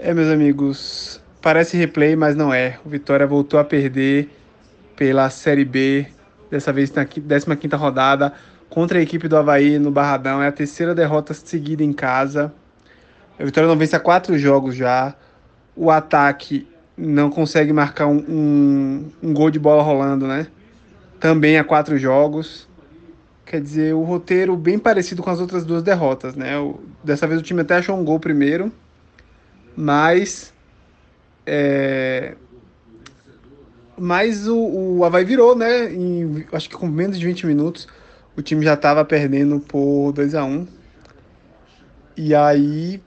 É, meus amigos, parece replay, mas não é. O Vitória voltou a perder pela Série B, dessa vez na 15ª rodada, contra a equipe do Havaí no Barradão. É a terceira derrota seguida em casa. A Vitória não vence há quatro jogos já. O ataque não consegue marcar um, um, um gol de bola rolando, né? Também há quatro jogos. Quer dizer, o roteiro bem parecido com as outras duas derrotas, né? O, dessa vez o time até achou um gol primeiro, mas é, mas o, o Havaí virou, né? Em, acho que com menos de 20 minutos o time já estava perdendo por 2 a 1 E aí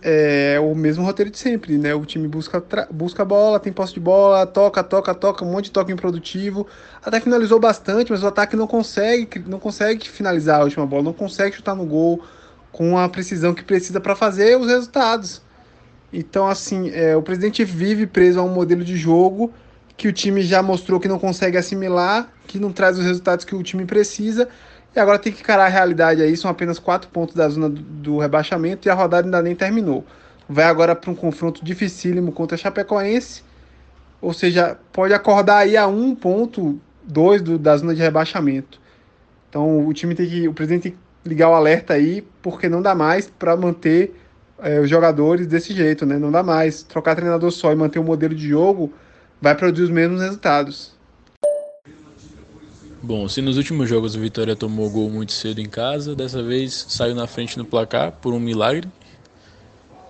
é o mesmo roteiro de sempre, né? O time busca, busca a bola, tem posse de bola, toca, toca, toca, um monte de toque improdutivo. Até finalizou bastante, mas o ataque não consegue, não consegue finalizar a última bola, não consegue chutar no gol com a precisão que precisa para fazer os resultados. Então, assim, é, o presidente vive preso a um modelo de jogo que o time já mostrou que não consegue assimilar, que não traz os resultados que o time precisa. E agora tem que encarar a realidade aí. São apenas quatro pontos da zona do, do rebaixamento e a rodada ainda nem terminou. Vai agora para um confronto dificílimo contra a Chapecoense. Ou seja, pode acordar aí a um ponto, dois do, da zona de rebaixamento. Então o time tem que. O presidente tem que ligar o alerta aí, porque não dá mais para manter é, os jogadores desse jeito, né? Não dá mais. Trocar treinador só e manter o modelo de jogo vai produzir os mesmos resultados. Bom, se nos últimos jogos o Vitória tomou gol muito cedo em casa, dessa vez saiu na frente no placar por um milagre.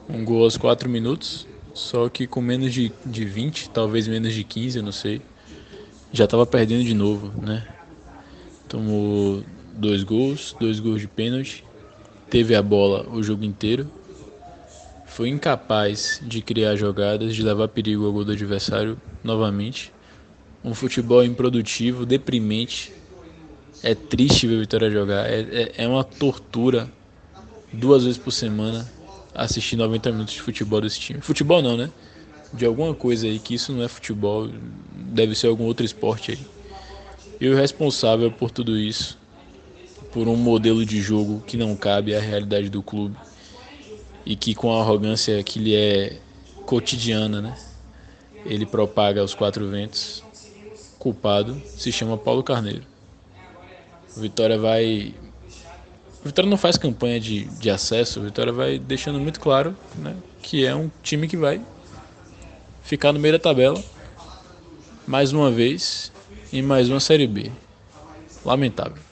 Um gol aos 4 minutos, só que com menos de, de 20, talvez menos de 15, eu não sei. Já estava perdendo de novo, né? Tomou dois gols, dois gols de pênalti, teve a bola o jogo inteiro foi incapaz de criar jogadas, de levar perigo ao gol do adversário novamente. Um futebol improdutivo, deprimente. É triste ver a Vitória jogar. É, é, é uma tortura duas vezes por semana assistir 90 minutos de futebol desse time. Futebol não, né? De alguma coisa aí que isso não é futebol, deve ser algum outro esporte aí. E o responsável por tudo isso, por um modelo de jogo que não cabe à realidade do clube, e que com a arrogância que lhe é cotidiana, né? Ele propaga aos quatro ventos. Culpado se chama Paulo Carneiro. Vitória vai. Vitória não faz campanha de, de acesso, Vitória vai deixando muito claro né, que é um time que vai ficar no meio da tabela mais uma vez em mais uma Série B. Lamentável.